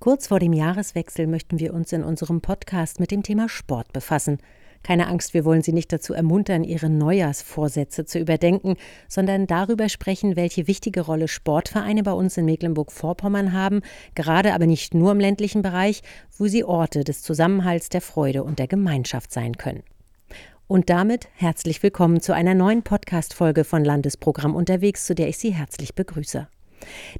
Kurz vor dem Jahreswechsel möchten wir uns in unserem Podcast mit dem Thema Sport befassen. Keine Angst, wir wollen Sie nicht dazu ermuntern, Ihre Neujahrsvorsätze zu überdenken, sondern darüber sprechen, welche wichtige Rolle Sportvereine bei uns in Mecklenburg-Vorpommern haben, gerade aber nicht nur im ländlichen Bereich, wo sie Orte des Zusammenhalts, der Freude und der Gemeinschaft sein können. Und damit herzlich willkommen zu einer neuen Podcast-Folge von Landesprogramm unterwegs, zu der ich Sie herzlich begrüße.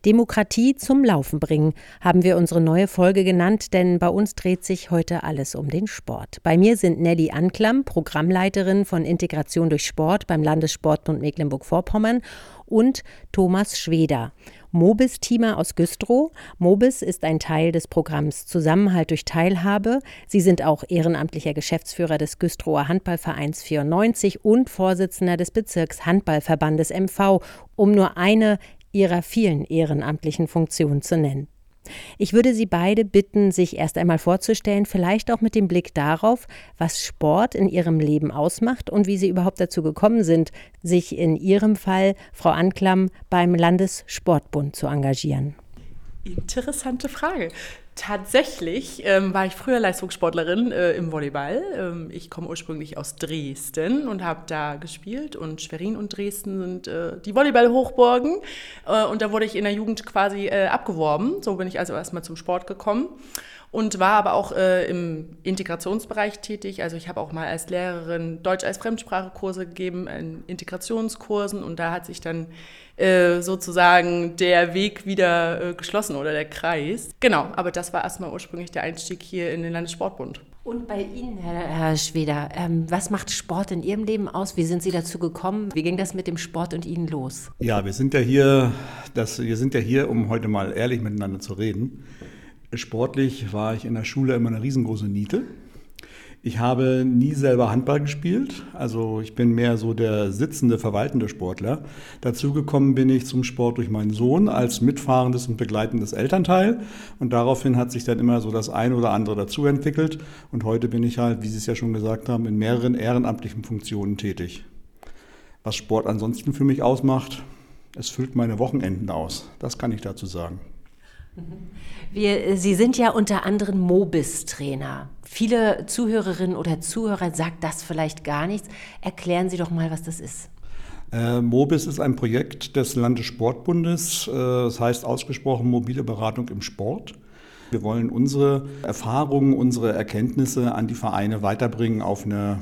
Demokratie zum Laufen bringen, haben wir unsere neue Folge genannt, denn bei uns dreht sich heute alles um den Sport. Bei mir sind Nelly Anklam, Programmleiterin von Integration durch Sport beim Landessportbund Mecklenburg-Vorpommern und Thomas Schweder, Mobis-Teamer aus Güstrow. Mobis ist ein Teil des Programms Zusammenhalt durch Teilhabe. Sie sind auch ehrenamtlicher Geschäftsführer des Güstrower Handballvereins 94 und Vorsitzender des Bezirks Handballverbandes MV, um nur eine ihrer vielen ehrenamtlichen Funktionen zu nennen. Ich würde Sie beide bitten, sich erst einmal vorzustellen, vielleicht auch mit dem Blick darauf, was Sport in Ihrem Leben ausmacht und wie Sie überhaupt dazu gekommen sind, sich in Ihrem Fall, Frau Anklam, beim Landessportbund zu engagieren. Interessante Frage. Tatsächlich ähm, war ich früher Leistungssportlerin äh, im Volleyball. Ähm, ich komme ursprünglich aus Dresden und habe da gespielt. Und Schwerin und Dresden sind äh, die Volleyball-Hochburgen. Äh, und da wurde ich in der Jugend quasi äh, abgeworben. So bin ich also erstmal zum Sport gekommen und war aber auch äh, im Integrationsbereich tätig. Also ich habe auch mal als Lehrerin Deutsch als Fremdsprachekurse gegeben, in Integrationskursen und da hat sich dann äh, sozusagen der Weg wieder äh, geschlossen oder der Kreis. Genau, aber das war erstmal ursprünglich der Einstieg hier in den Landessportbund. Und bei Ihnen, Herr, Herr Schweder, ähm, was macht Sport in Ihrem Leben aus? Wie sind Sie dazu gekommen? Wie ging das mit dem Sport und Ihnen los? Ja, wir sind ja hier, das, wir sind ja hier, um heute mal ehrlich miteinander zu reden. Sportlich war ich in der Schule immer eine riesengroße Niete. Ich habe nie selber Handball gespielt, also ich bin mehr so der sitzende, verwaltende Sportler. Dazu gekommen bin ich zum Sport durch meinen Sohn als mitfahrendes und begleitendes Elternteil und daraufhin hat sich dann immer so das eine oder andere dazu entwickelt und heute bin ich halt, wie Sie es ja schon gesagt haben, in mehreren ehrenamtlichen Funktionen tätig. Was Sport ansonsten für mich ausmacht, es füllt meine Wochenenden aus, das kann ich dazu sagen. Wir, Sie sind ja unter anderem Mobis-Trainer. Viele Zuhörerinnen oder Zuhörer sagt das vielleicht gar nichts. Erklären Sie doch mal, was das ist. Äh, Mobis ist ein Projekt des Landessportbundes. Äh, das heißt ausgesprochen mobile Beratung im Sport. Wir wollen unsere Erfahrungen, unsere Erkenntnisse an die Vereine weiterbringen auf eine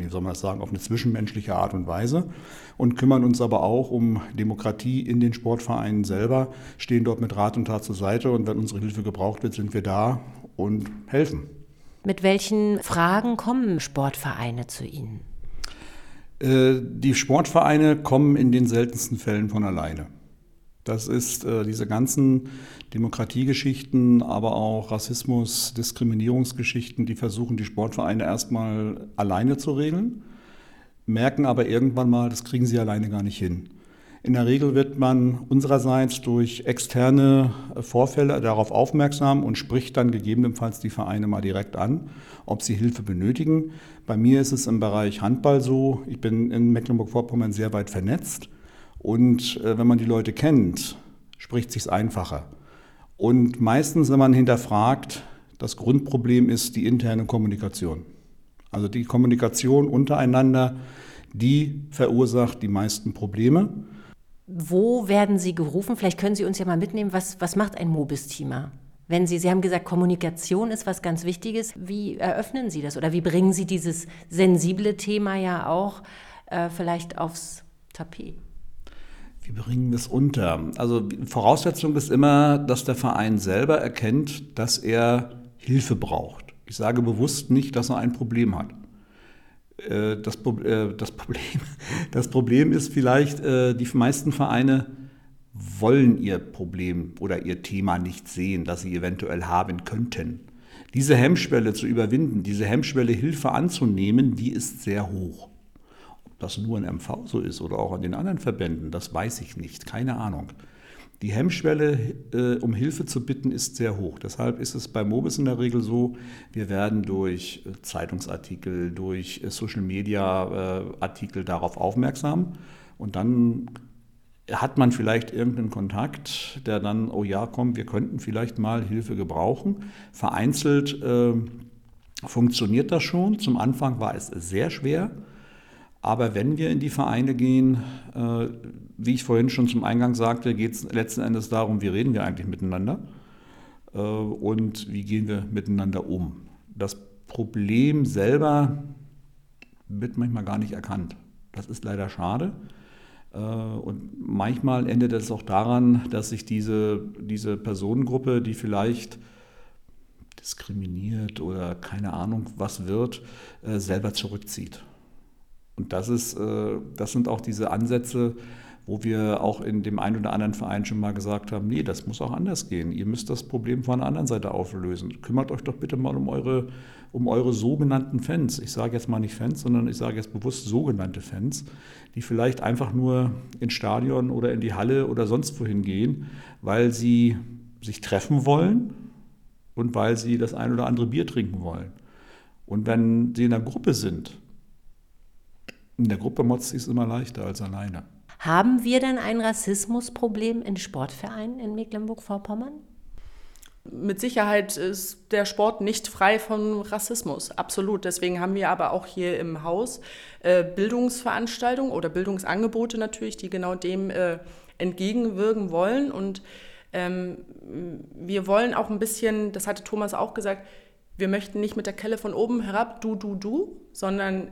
wie soll man das sagen, auf eine zwischenmenschliche Art und Weise und kümmern uns aber auch um Demokratie in den Sportvereinen selber, stehen dort mit Rat und Tat zur Seite und wenn unsere Hilfe gebraucht wird, sind wir da und helfen. Mit welchen Fragen kommen Sportvereine zu Ihnen? Äh, die Sportvereine kommen in den seltensten Fällen von alleine. Das ist äh, diese ganzen Demokratiegeschichten, aber auch Rassismus, Diskriminierungsgeschichten, die versuchen die Sportvereine erstmal alleine zu regeln, merken aber irgendwann mal, das kriegen sie alleine gar nicht hin. In der Regel wird man unsererseits durch externe Vorfälle darauf aufmerksam und spricht dann gegebenenfalls die Vereine mal direkt an, ob sie Hilfe benötigen. Bei mir ist es im Bereich Handball so, ich bin in Mecklenburg-Vorpommern sehr weit vernetzt. Und äh, wenn man die Leute kennt, spricht sich's einfacher. Und meistens, wenn man hinterfragt, das Grundproblem ist die interne Kommunikation. Also die Kommunikation untereinander, die verursacht die meisten Probleme. Wo werden Sie gerufen? Vielleicht können Sie uns ja mal mitnehmen, was, was macht ein Mobis-Teamer? Wenn Sie, Sie haben gesagt, Kommunikation ist was ganz Wichtiges. Wie eröffnen Sie das oder wie bringen Sie dieses sensible Thema ja auch äh, vielleicht aufs Tapet? Wie bringen wir es unter? Also Voraussetzung ist immer, dass der Verein selber erkennt, dass er Hilfe braucht. Ich sage bewusst nicht, dass er ein Problem hat. Äh, das, äh, das, Problem, das Problem ist vielleicht, äh, die meisten Vereine wollen ihr Problem oder ihr Thema nicht sehen, das sie eventuell haben könnten. Diese Hemmschwelle zu überwinden, diese Hemmschwelle Hilfe anzunehmen, die ist sehr hoch das nur in MV so ist oder auch an den anderen Verbänden, das weiß ich nicht, keine Ahnung. Die Hemmschwelle, äh, um Hilfe zu bitten, ist sehr hoch. Deshalb ist es bei Mobis in der Regel so, wir werden durch äh, Zeitungsartikel, durch äh, Social-Media-Artikel darauf aufmerksam und dann hat man vielleicht irgendeinen Kontakt, der dann, oh ja, komm, wir könnten vielleicht mal Hilfe gebrauchen. Vereinzelt äh, funktioniert das schon. Zum Anfang war es sehr schwer. Aber wenn wir in die Vereine gehen, äh, wie ich vorhin schon zum Eingang sagte, geht es letzten Endes darum, wie reden wir eigentlich miteinander äh, und wie gehen wir miteinander um. Das Problem selber wird manchmal gar nicht erkannt. Das ist leider schade. Äh, und manchmal endet es auch daran, dass sich diese, diese Personengruppe, die vielleicht diskriminiert oder keine Ahnung was wird, äh, selber zurückzieht. Und das, ist, äh, das sind auch diese Ansätze, wo wir auch in dem einen oder anderen Verein schon mal gesagt haben, nee, das muss auch anders gehen. Ihr müsst das Problem von der anderen Seite auflösen. Kümmert euch doch bitte mal um eure, um eure sogenannten Fans. Ich sage jetzt mal nicht Fans, sondern ich sage jetzt bewusst sogenannte Fans, die vielleicht einfach nur ins Stadion oder in die Halle oder sonst wohin gehen, weil sie sich treffen wollen und weil sie das ein oder andere Bier trinken wollen. Und wenn sie in einer Gruppe sind, in der Gruppe motzt es immer leichter als alleine. Haben wir denn ein Rassismusproblem in Sportvereinen in Mecklenburg-Vorpommern? Mit Sicherheit ist der Sport nicht frei von Rassismus, absolut. Deswegen haben wir aber auch hier im Haus äh, Bildungsveranstaltungen oder Bildungsangebote natürlich, die genau dem äh, entgegenwirken wollen. Und ähm, wir wollen auch ein bisschen, das hatte Thomas auch gesagt, wir möchten nicht mit der Kelle von oben herab, du, du, du, sondern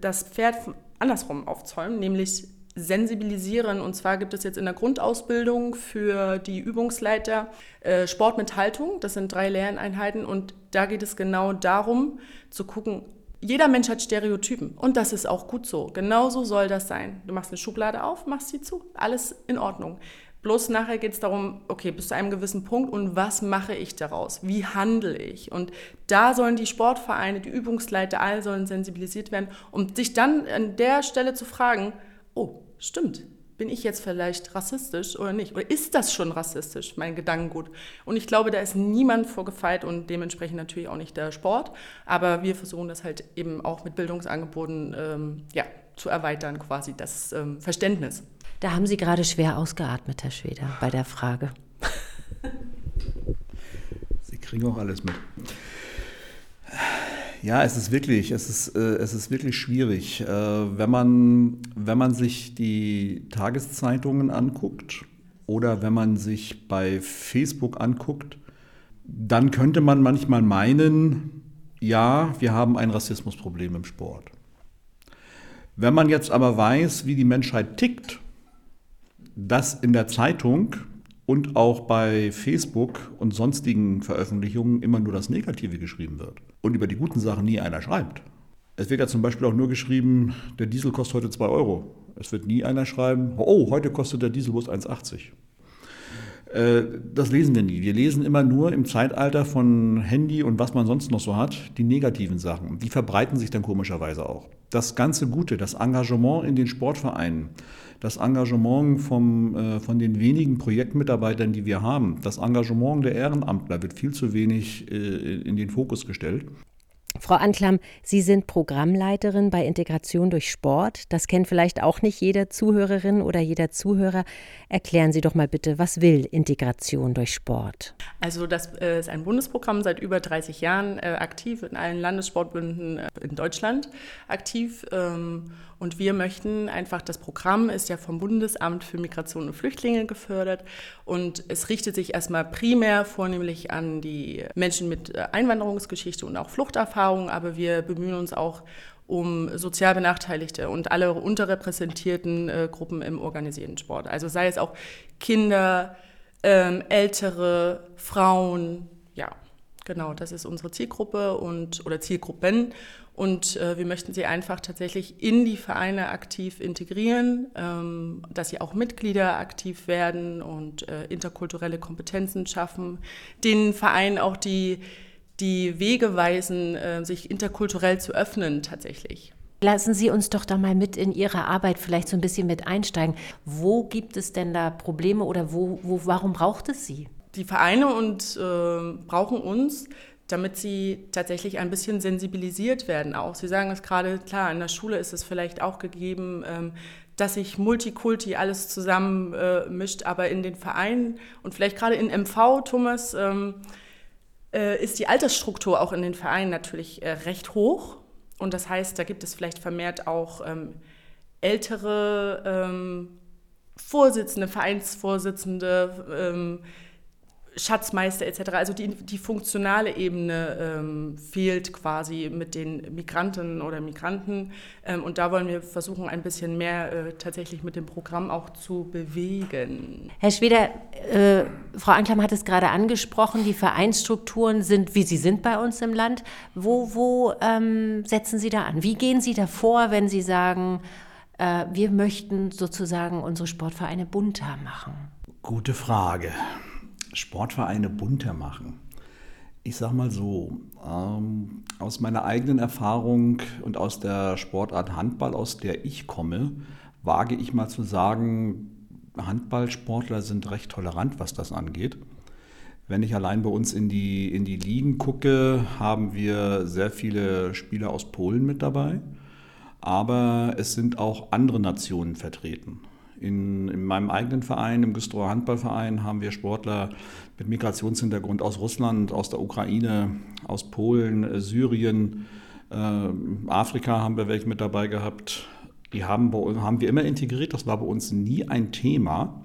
das Pferd andersrum aufzäumen, nämlich sensibilisieren. Und zwar gibt es jetzt in der Grundausbildung für die Übungsleiter äh, Sport mit Haltung. Das sind drei Lerneinheiten. Und da geht es genau darum, zu gucken, jeder Mensch hat Stereotypen. Und das ist auch gut so. Genauso soll das sein. Du machst eine Schublade auf, machst sie zu. Alles in Ordnung. Bloß nachher geht es darum, okay, bis zu einem gewissen Punkt und was mache ich daraus? Wie handle ich? Und da sollen die Sportvereine, die Übungsleiter, alle sollen sensibilisiert werden, um sich dann an der Stelle zu fragen, oh, stimmt, bin ich jetzt vielleicht rassistisch oder nicht? Oder ist das schon rassistisch, mein Gedankengut? Und ich glaube, da ist niemand vorgefeit und dementsprechend natürlich auch nicht der Sport. Aber wir versuchen das halt eben auch mit Bildungsangeboten ähm, ja, zu erweitern, quasi das ähm, Verständnis. Da haben Sie gerade schwer ausgeatmet, Herr Schweder, bei der Frage. Sie kriegen auch alles mit. Ja, es ist wirklich, es ist, äh, es ist wirklich schwierig. Äh, wenn, man, wenn man sich die Tageszeitungen anguckt oder wenn man sich bei Facebook anguckt, dann könnte man manchmal meinen, ja, wir haben ein Rassismusproblem im Sport. Wenn man jetzt aber weiß, wie die Menschheit tickt dass in der Zeitung und auch bei Facebook und sonstigen Veröffentlichungen immer nur das Negative geschrieben wird und über die guten Sachen nie einer schreibt. Es wird ja zum Beispiel auch nur geschrieben, der Diesel kostet heute 2 Euro. Es wird nie einer schreiben, oh, heute kostet der Dieselbus 1,80. Äh, das lesen wir nie. Wir lesen immer nur im Zeitalter von Handy und was man sonst noch so hat, die negativen Sachen. Die verbreiten sich dann komischerweise auch. Das ganze Gute, das Engagement in den Sportvereinen, das Engagement vom, äh, von den wenigen Projektmitarbeitern, die wir haben, das Engagement der Ehrenamtler wird viel zu wenig äh, in den Fokus gestellt. Frau Anklam, Sie sind Programmleiterin bei Integration durch Sport. Das kennt vielleicht auch nicht jede Zuhörerin oder jeder Zuhörer. Erklären Sie doch mal bitte, was will Integration durch Sport? Also das äh, ist ein Bundesprogramm seit über 30 Jahren äh, aktiv in allen Landessportbünden äh, in Deutschland aktiv. Und wir möchten einfach, das Programm ist ja vom Bundesamt für Migration und Flüchtlinge gefördert. Und es richtet sich erstmal primär vornehmlich an die Menschen mit Einwanderungsgeschichte und auch Fluchterfahrung, aber wir bemühen uns auch um sozial Benachteiligte und alle unterrepräsentierten äh, Gruppen im organisierten Sport. Also sei es auch Kinder, ähm, Ältere, Frauen, ja, genau, das ist unsere Zielgruppe und oder Zielgruppen und äh, wir möchten sie einfach tatsächlich in die Vereine aktiv integrieren, ähm, dass sie auch Mitglieder aktiv werden und äh, interkulturelle Kompetenzen schaffen, den Vereinen auch die die Wege weisen, äh, sich interkulturell zu öffnen tatsächlich. Lassen Sie uns doch da mal mit in Ihre Arbeit vielleicht so ein bisschen mit einsteigen. Wo gibt es denn da Probleme oder wo, wo warum braucht es sie? Die Vereine und äh, brauchen uns, damit sie tatsächlich ein bisschen sensibilisiert werden auch. Sie sagen es gerade, klar, in der Schule ist es vielleicht auch gegeben, ähm, dass sich Multikulti alles zusammen äh, mischt, aber in den Vereinen und vielleicht gerade in MV, Thomas, ähm, äh, ist die Altersstruktur auch in den Vereinen natürlich äh, recht hoch. Und das heißt, da gibt es vielleicht vermehrt auch ähm, ältere ähm, Vorsitzende, Vereinsvorsitzende, ähm, Schatzmeister etc. Also die, die funktionale Ebene ähm, fehlt quasi mit den Migrantinnen oder Migranten. Ähm, und da wollen wir versuchen, ein bisschen mehr äh, tatsächlich mit dem Programm auch zu bewegen. Herr Schweder, äh, Frau Anklam hat es gerade angesprochen, die Vereinsstrukturen sind, wie sie sind bei uns im Land. Wo, wo ähm, setzen Sie da an? Wie gehen Sie da vor, wenn Sie sagen, äh, wir möchten sozusagen unsere Sportvereine bunter machen? Gute Frage. Sportvereine bunter machen. Ich sage mal so, ähm, aus meiner eigenen Erfahrung und aus der Sportart Handball, aus der ich komme, wage ich mal zu sagen, Handballsportler sind recht tolerant, was das angeht. Wenn ich allein bei uns in die, in die Ligen gucke, haben wir sehr viele Spieler aus Polen mit dabei. Aber es sind auch andere Nationen vertreten. In, in meinem eigenen Verein, im Güstrower Handballverein, haben wir Sportler mit Migrationshintergrund aus Russland, aus der Ukraine, aus Polen, äh, Syrien, äh, Afrika haben wir welche mit dabei gehabt. Die haben, haben wir immer integriert, das war bei uns nie ein Thema.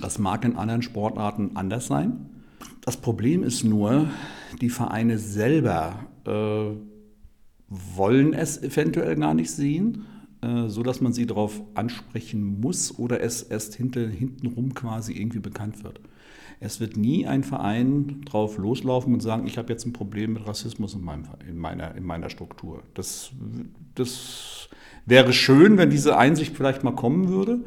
Das mag in anderen Sportarten anders sein. Das Problem ist nur, die Vereine selber äh, wollen es eventuell gar nicht sehen äh, so dass man sie darauf ansprechen muss oder es erst hinter, hintenrum quasi irgendwie bekannt wird. Es wird nie ein Verein drauf loslaufen und sagen, ich habe jetzt ein Problem mit Rassismus in, meinem, in, meiner, in meiner Struktur. Das, das wäre schön, wenn diese Einsicht vielleicht mal kommen würde.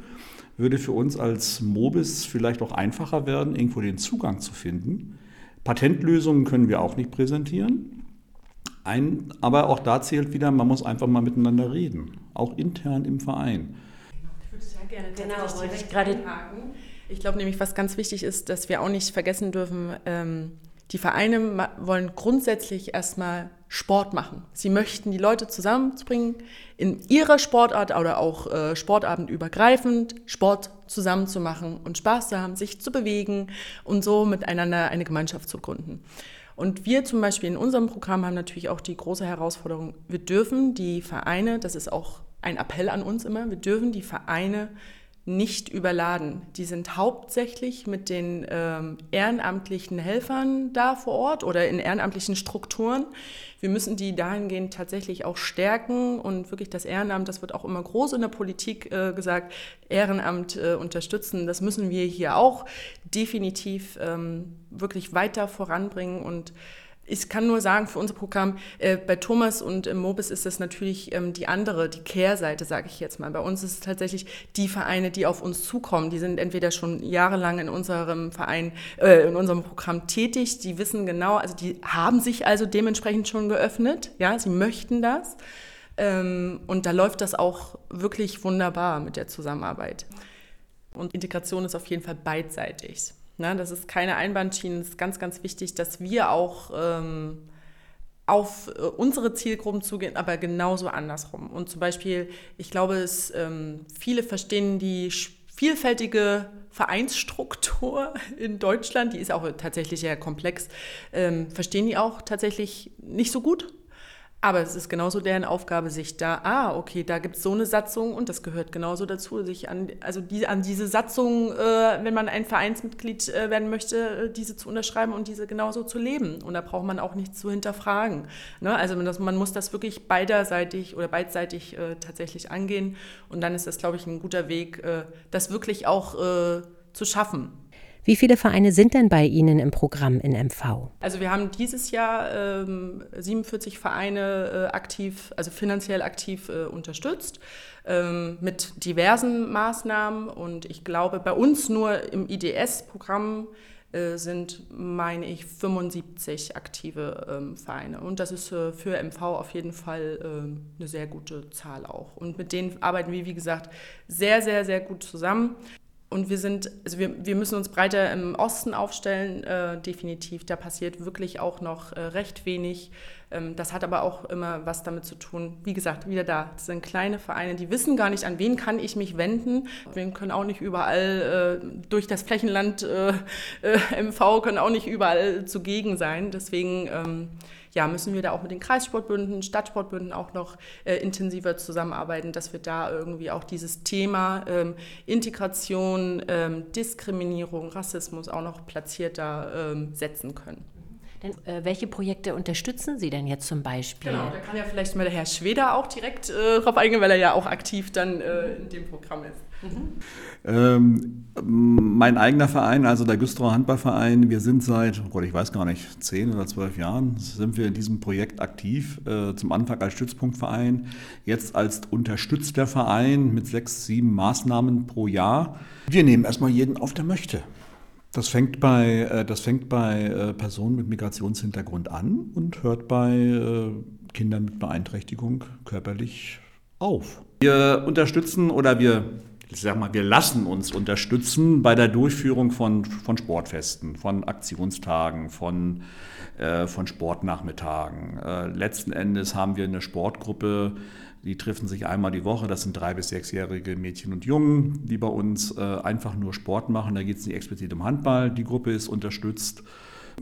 Würde für uns als Mobis vielleicht auch einfacher werden, irgendwo den Zugang zu finden. Patentlösungen können wir auch nicht präsentieren. Ein, aber auch da zählt wieder, man muss einfach mal miteinander reden, auch intern im Verein. Ich würde sehr gerne genau, wollte ich gerade haken. Ich glaube nämlich, was ganz wichtig ist, dass wir auch nicht vergessen dürfen, ähm, die Vereine wollen grundsätzlich erstmal Sport machen. Sie möchten die Leute zusammenzubringen, in ihrer Sportart oder auch äh, sportabendübergreifend Sport zusammenzumachen und Spaß zu haben, sich zu bewegen und so miteinander eine Gemeinschaft zu gründen. Und wir zum Beispiel in unserem Programm haben natürlich auch die große Herausforderung, wir dürfen die Vereine, das ist auch ein Appell an uns immer, wir dürfen die Vereine nicht überladen. Die sind hauptsächlich mit den ähm, ehrenamtlichen Helfern da vor Ort oder in ehrenamtlichen Strukturen. Wir müssen die dahingehend tatsächlich auch stärken und wirklich das Ehrenamt, das wird auch immer groß in der Politik äh, gesagt, Ehrenamt äh, unterstützen. Das müssen wir hier auch definitiv ähm, wirklich weiter voranbringen und ich kann nur sagen, für unser Programm, äh, bei Thomas und im Mobis ist das natürlich ähm, die andere, die Kehrseite, sage ich jetzt mal. Bei uns ist es tatsächlich die Vereine, die auf uns zukommen. Die sind entweder schon jahrelang in unserem Verein, äh, in unserem Programm tätig. Die wissen genau, also die haben sich also dementsprechend schon geöffnet. Ja, sie möchten das. Ähm, und da läuft das auch wirklich wunderbar mit der Zusammenarbeit. Und Integration ist auf jeden Fall beidseitig. Ne? Das ist keine Einbahnschiene. Es ist ganz, ganz wichtig, dass wir auch ähm, auf äh, unsere Zielgruppen zugehen, aber genauso andersrum. Und zum Beispiel, ich glaube, es, ähm, viele verstehen die vielfältige Vereinsstruktur in Deutschland, die ist auch tatsächlich sehr komplex, ähm, verstehen die auch tatsächlich nicht so gut. Aber es ist genauso deren Aufgabe, sich da, ah, okay, da gibt es so eine Satzung und das gehört genauso dazu, sich an, also die, an diese Satzung, äh, wenn man ein Vereinsmitglied äh, werden möchte, äh, diese zu unterschreiben und diese genauso zu leben. Und da braucht man auch nichts zu hinterfragen. Ne? Also man, das, man, muss das wirklich beiderseitig oder beidseitig äh, tatsächlich angehen. Und dann ist das, glaube ich, ein guter Weg, äh, das wirklich auch äh, zu schaffen. Wie viele Vereine sind denn bei Ihnen im Programm in MV? Also wir haben dieses Jahr ähm, 47 Vereine äh, aktiv, also finanziell aktiv äh, unterstützt ähm, mit diversen Maßnahmen. Und ich glaube, bei uns nur im IDS-Programm äh, sind, meine ich, 75 aktive ähm, Vereine. Und das ist äh, für MV auf jeden Fall äh, eine sehr gute Zahl auch. Und mit denen arbeiten wir, wie gesagt, sehr, sehr, sehr gut zusammen. Und wir sind, also wir, wir müssen uns breiter im Osten aufstellen, äh, definitiv. Da passiert wirklich auch noch äh, recht wenig. Ähm, das hat aber auch immer was damit zu tun. Wie gesagt, wieder da. Das sind kleine Vereine, die wissen gar nicht, an wen kann ich mich wenden. Wir können auch nicht überall äh, durch das Flächenland äh, äh, MV, können auch nicht überall zugegen sein. Deswegen ähm, ja, müssen wir da auch mit den Kreissportbünden, Stadtsportbünden auch noch äh, intensiver zusammenarbeiten, dass wir da irgendwie auch dieses Thema ähm, Integration, ähm, Diskriminierung, Rassismus auch noch platzierter ähm, setzen können. Denn, äh, welche Projekte unterstützen Sie denn jetzt zum Beispiel? Genau, da kann ja vielleicht mal der Herr Schweder auch direkt äh, drauf eingehen, weil er ja auch aktiv dann äh, in dem Programm ist. Mhm. Ähm, mein eigener Verein, also der Güstrower Handballverein, wir sind seit, oh Gott, ich weiß gar nicht, zehn oder zwölf Jahren sind wir in diesem Projekt aktiv. Äh, zum Anfang als Stützpunktverein, jetzt als unterstützter Verein mit sechs, sieben Maßnahmen pro Jahr. Wir nehmen erstmal jeden auf, der möchte. Das fängt bei, äh, das fängt bei äh, Personen mit Migrationshintergrund an und hört bei äh, Kindern mit Beeinträchtigung körperlich auf. Wir unterstützen oder wir, ich sag mal, wir lassen uns unterstützen bei der Durchführung von, von Sportfesten, von Aktionstagen, von, äh, von Sportnachmittagen. Äh, letzten Endes haben wir eine Sportgruppe, die treffen sich einmal die Woche. Das sind drei bis sechsjährige Mädchen und Jungen, die bei uns äh, einfach nur Sport machen. Da geht es nicht explizit um Handball. Die Gruppe ist unterstützt.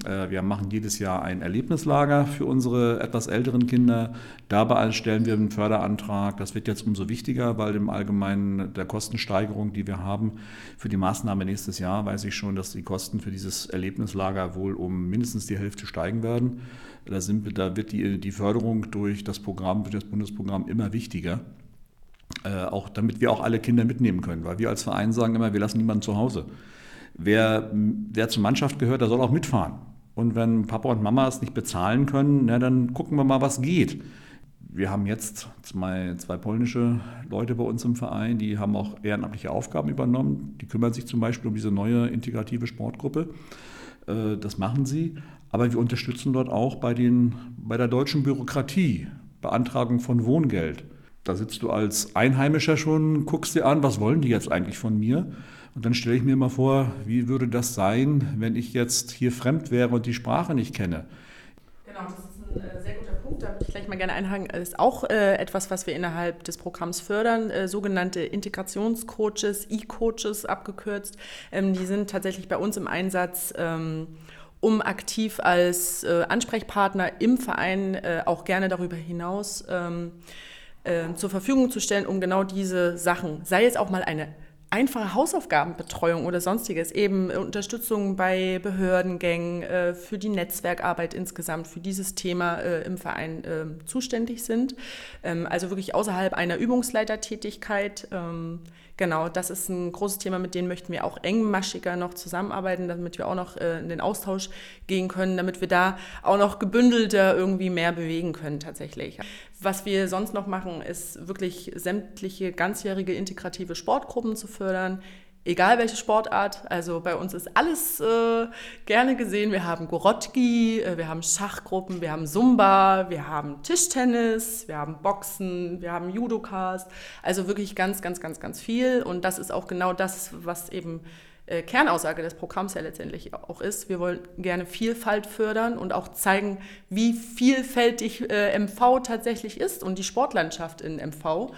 Äh, wir machen jedes Jahr ein Erlebnislager für unsere etwas älteren Kinder. Dabei stellen wir einen Förderantrag. Das wird jetzt umso wichtiger, weil im Allgemeinen der Kostensteigerung, die wir haben für die Maßnahme nächstes Jahr, weiß ich schon, dass die Kosten für dieses Erlebnislager wohl um mindestens die Hälfte steigen werden. Da, sind, da wird die, die Förderung durch das Programm, durch das Bundesprogramm immer wichtiger. Äh, auch damit wir auch alle Kinder mitnehmen können, weil wir als Verein sagen immer, wir lassen niemanden zu Hause. Wer, wer zur Mannschaft gehört, der soll auch mitfahren. Und wenn Papa und Mama es nicht bezahlen können, na, dann gucken wir mal, was geht. Wir haben jetzt zwei, zwei polnische Leute bei uns im Verein, die haben auch ehrenamtliche Aufgaben übernommen. Die kümmern sich zum Beispiel um diese neue integrative Sportgruppe. Äh, das machen sie. Aber wir unterstützen dort auch bei, den, bei der deutschen Bürokratie, Beantragung von Wohngeld. Da sitzt du als Einheimischer schon, guckst dir an, was wollen die jetzt eigentlich von mir? Und dann stelle ich mir mal vor, wie würde das sein, wenn ich jetzt hier fremd wäre und die Sprache nicht kenne? Genau, das ist ein äh, sehr guter Punkt. Da würde ich gleich mal gerne einhaken. Das ist auch äh, etwas, was wir innerhalb des Programms fördern, äh, sogenannte Integrationscoaches, E-Coaches abgekürzt. Ähm, die sind tatsächlich bei uns im Einsatz. Ähm, um aktiv als äh, Ansprechpartner im Verein äh, auch gerne darüber hinaus ähm, äh, zur Verfügung zu stellen, um genau diese Sachen, sei es auch mal eine einfache Hausaufgabenbetreuung oder sonstiges, eben Unterstützung bei Behördengängen, äh, für die Netzwerkarbeit insgesamt, für dieses Thema äh, im Verein äh, zuständig sind. Ähm, also wirklich außerhalb einer Übungsleitertätigkeit. Ähm, Genau, das ist ein großes Thema, mit denen möchten wir auch engmaschiger noch zusammenarbeiten, damit wir auch noch äh, in den Austausch gehen können, damit wir da auch noch gebündelter irgendwie mehr bewegen können tatsächlich. Was wir sonst noch machen, ist wirklich sämtliche ganzjährige integrative Sportgruppen zu fördern egal welche Sportart. Also bei uns ist alles äh, gerne gesehen. Wir haben Gorotki, äh, wir haben Schachgruppen, wir haben Zumba, wir haben Tischtennis, wir haben Boxen, wir haben Judokas. Also wirklich ganz, ganz, ganz, ganz viel. Und das ist auch genau das, was eben äh, Kernaussage des Programms ja letztendlich auch ist. Wir wollen gerne Vielfalt fördern und auch zeigen, wie vielfältig äh, MV tatsächlich ist und die Sportlandschaft in MV.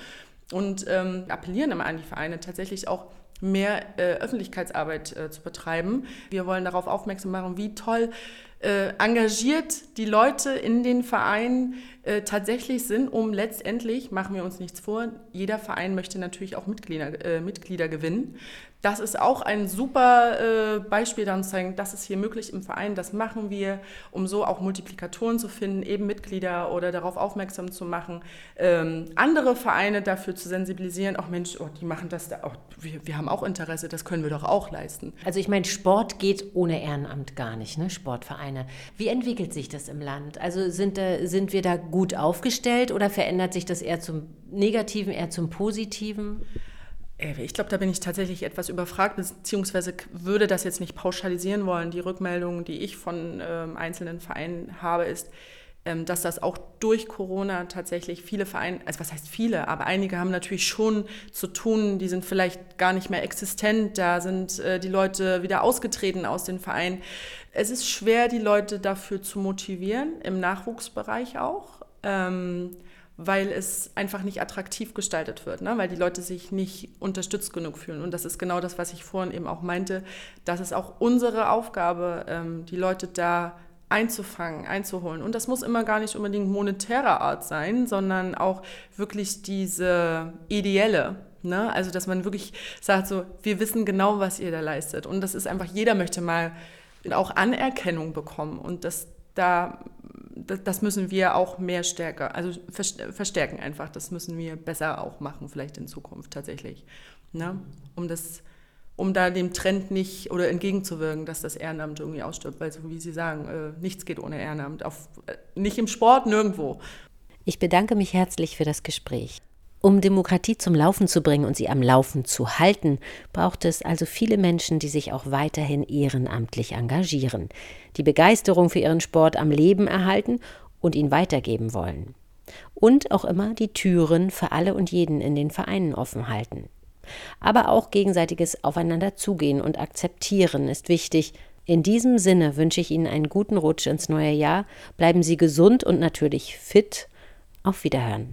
Und ähm, appellieren immer an die Vereine tatsächlich auch mehr äh, Öffentlichkeitsarbeit äh, zu betreiben. Wir wollen darauf aufmerksam machen, wie toll äh, engagiert die Leute in den Vereinen äh, tatsächlich sind, um letztendlich, machen wir uns nichts vor, jeder Verein möchte natürlich auch Mitglieder, äh, Mitglieder gewinnen. Das ist auch ein super äh, Beispiel daran zu zeigen, das ist hier möglich im Verein, das machen wir, um so auch Multiplikatoren zu finden, eben Mitglieder oder darauf aufmerksam zu machen, ähm, andere Vereine dafür zu sensibilisieren, auch Mensch, oh, die machen das, da, oh, wir, wir haben auch Interesse, das können wir doch auch leisten. Also ich meine, Sport geht ohne Ehrenamt gar nicht, ne? Sportvereine. Wie entwickelt sich das im Land? Also sind, äh, sind wir da gut aufgestellt oder verändert sich das eher zum Negativen, eher zum Positiven? Ich glaube, da bin ich tatsächlich etwas überfragt, beziehungsweise würde das jetzt nicht pauschalisieren wollen. Die Rückmeldung, die ich von ähm, einzelnen Vereinen habe, ist, ähm, dass das auch durch Corona tatsächlich viele Vereine, also was heißt viele, aber einige haben natürlich schon zu tun, die sind vielleicht gar nicht mehr existent, da sind äh, die Leute wieder ausgetreten aus den Vereinen. Es ist schwer, die Leute dafür zu motivieren, im Nachwuchsbereich auch. Ähm, weil es einfach nicht attraktiv gestaltet wird, ne? weil die Leute sich nicht unterstützt genug fühlen. Und das ist genau das, was ich vorhin eben auch meinte. Das ist auch unsere Aufgabe, ähm, die Leute da einzufangen, einzuholen. Und das muss immer gar nicht unbedingt monetärer Art sein, sondern auch wirklich diese ideelle. Ne? Also, dass man wirklich sagt, so, wir wissen genau, was ihr da leistet. Und das ist einfach, jeder möchte mal auch Anerkennung bekommen. Und das, da, das müssen wir auch mehr stärker, also verstärken einfach. Das müssen wir besser auch machen, vielleicht in Zukunft tatsächlich. Ne? Um das um da dem Trend nicht oder entgegenzuwirken, dass das Ehrenamt irgendwie ausstirbt. Weil, so wie Sie sagen, äh, nichts geht ohne Ehrenamt. Auf, äh, nicht im Sport, nirgendwo. Ich bedanke mich herzlich für das Gespräch. Um Demokratie zum Laufen zu bringen und sie am Laufen zu halten, braucht es also viele Menschen, die sich auch weiterhin ehrenamtlich engagieren, die Begeisterung für ihren Sport am Leben erhalten und ihn weitergeben wollen. Und auch immer die Türen für alle und jeden in den Vereinen offen halten. Aber auch gegenseitiges Aufeinander zugehen und akzeptieren ist wichtig. In diesem Sinne wünsche ich Ihnen einen guten Rutsch ins neue Jahr. Bleiben Sie gesund und natürlich fit. Auf Wiederhören.